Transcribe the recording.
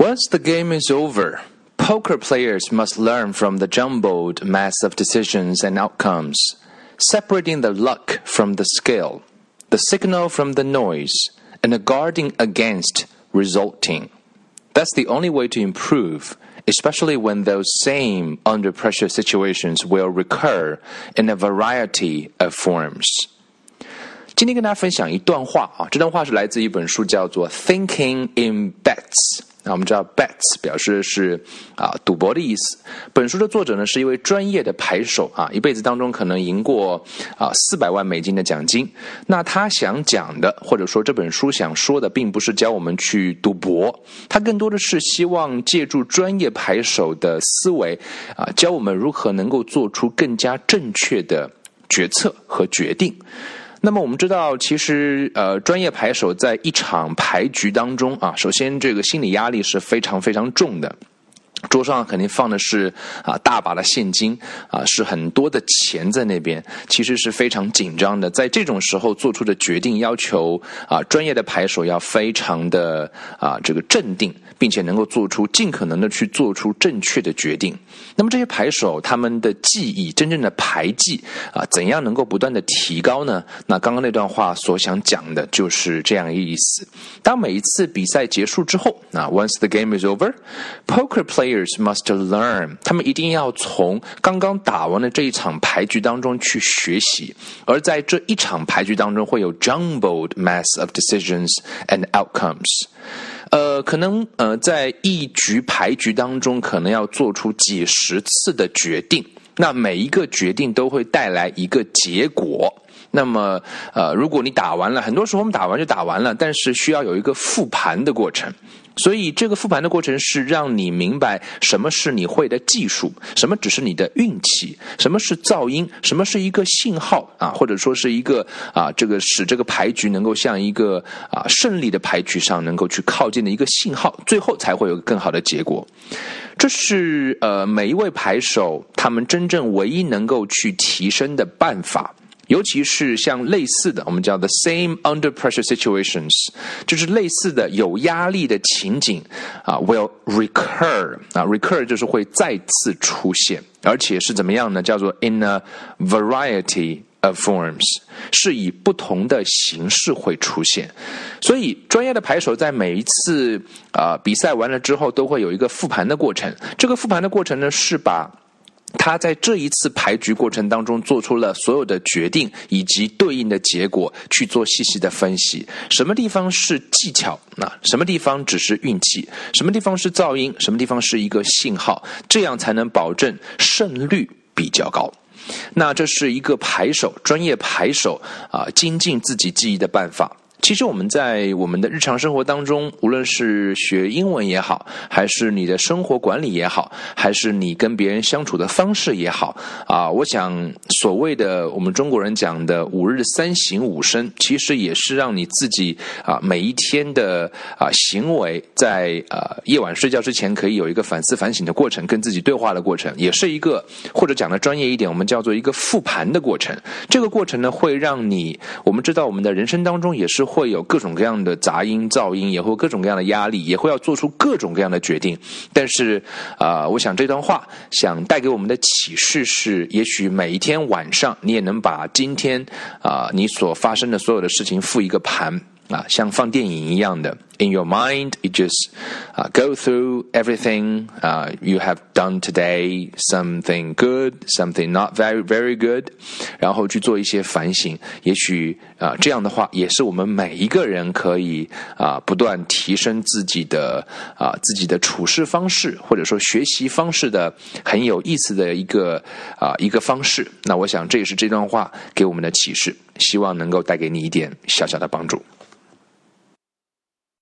Once the game is over, poker players must learn from the jumbled mass of decisions and outcomes, separating the luck from the skill, the signal from the noise, and guarding against resulting. That's the only way to improve, especially when those same under pressure situations will recur in a variety of forms. 今天跟大家分享一段话啊，这段话是来自一本书，叫做《Thinking in Bets》。那我们知道，bets 表示的是啊赌博的意思。本书的作者呢是一位专业的牌手啊，一辈子当中可能赢过啊四百万美金的奖金。那他想讲的，或者说这本书想说的，并不是教我们去赌博，他更多的是希望借助专业牌手的思维啊，教我们如何能够做出更加正确的决策和决定。那么我们知道，其实呃，专业牌手在一场牌局当中啊，首先这个心理压力是非常非常重的。桌上肯定放的是啊大把的现金啊，是很多的钱在那边，其实是非常紧张的。在这种时候做出的决定，要求啊专业的牌手要非常的啊这个镇定，并且能够做出尽可能的去做出正确的决定。那么这些牌手他们的技艺，真正的牌技啊，怎样能够不断的提高呢？那刚刚那段话所想讲的就是这样一个意思。当每一次比赛结束之后，啊，once the game is over，poker play。Players must learn，他们一定要从刚刚打完的这一场牌局当中去学习，而在这一场牌局当中会有 jumbled mass of decisions and outcomes。呃，可能呃，在一局牌局当中，可能要做出几十次的决定，那每一个决定都会带来一个结果。那么，呃，如果你打完了，很多时候我们打完就打完了，但是需要有一个复盘的过程。所以，这个复盘的过程是让你明白什么是你会的技术，什么只是你的运气，什么是噪音，什么是一个信号啊，或者说是一个啊，这个使这个牌局能够向一个啊胜利的牌局上能够去靠近的一个信号，最后才会有更好的结果。这是呃每一位牌手他们真正唯一能够去提升的办法。尤其是像类似的，我们叫 the same under pressure situations，就是类似的有压力的情景啊，will recur 啊，recur 就是会再次出现，而且是怎么样呢？叫做 in a variety of forms，是以不同的形式会出现。所以专业的牌手在每一次啊比赛完了之后，都会有一个复盘的过程。这个复盘的过程呢，是把他在这一次牌局过程当中做出了所有的决定以及对应的结果，去做细细的分析。什么地方是技巧？那什么地方只是运气？什么地方是噪音？什么地方是一个信号？这样才能保证胜率比较高。那这是一个牌手，专业牌手啊，精进自己技艺的办法。其实我们在我们的日常生活当中，无论是学英文也好，还是你的生活管理也好，还是你跟别人相处的方式也好，啊，我想所谓的我们中国人讲的五日三省吾身，其实也是让你自己啊每一天的啊行为，在呃夜晚睡觉之前可以有一个反思反省的过程，跟自己对话的过程，也是一个或者讲的专业一点，我们叫做一个复盘的过程。这个过程呢，会让你我们知道我们的人生当中也是。会有各种各样的杂音、噪音，也会各种各样的压力，也会要做出各种各样的决定。但是，啊，我想这段话想带给我们的启示是：也许每一天晚上，你也能把今天啊你所发生的所有的事情复一个盘啊，像放电影一样的。in your mind. You just uh, go through everything uh, you have done today, something good, something not very very good，然后去做一些反省。也许啊、这样的话也是我们每一个人可以啊、不断提升自己的啊、自己的处事方式，或者说学习方式的很有意思的一个啊、一个方式。那我想这也是这段话给我们的启示，希望能够带给你一点小小的帮助。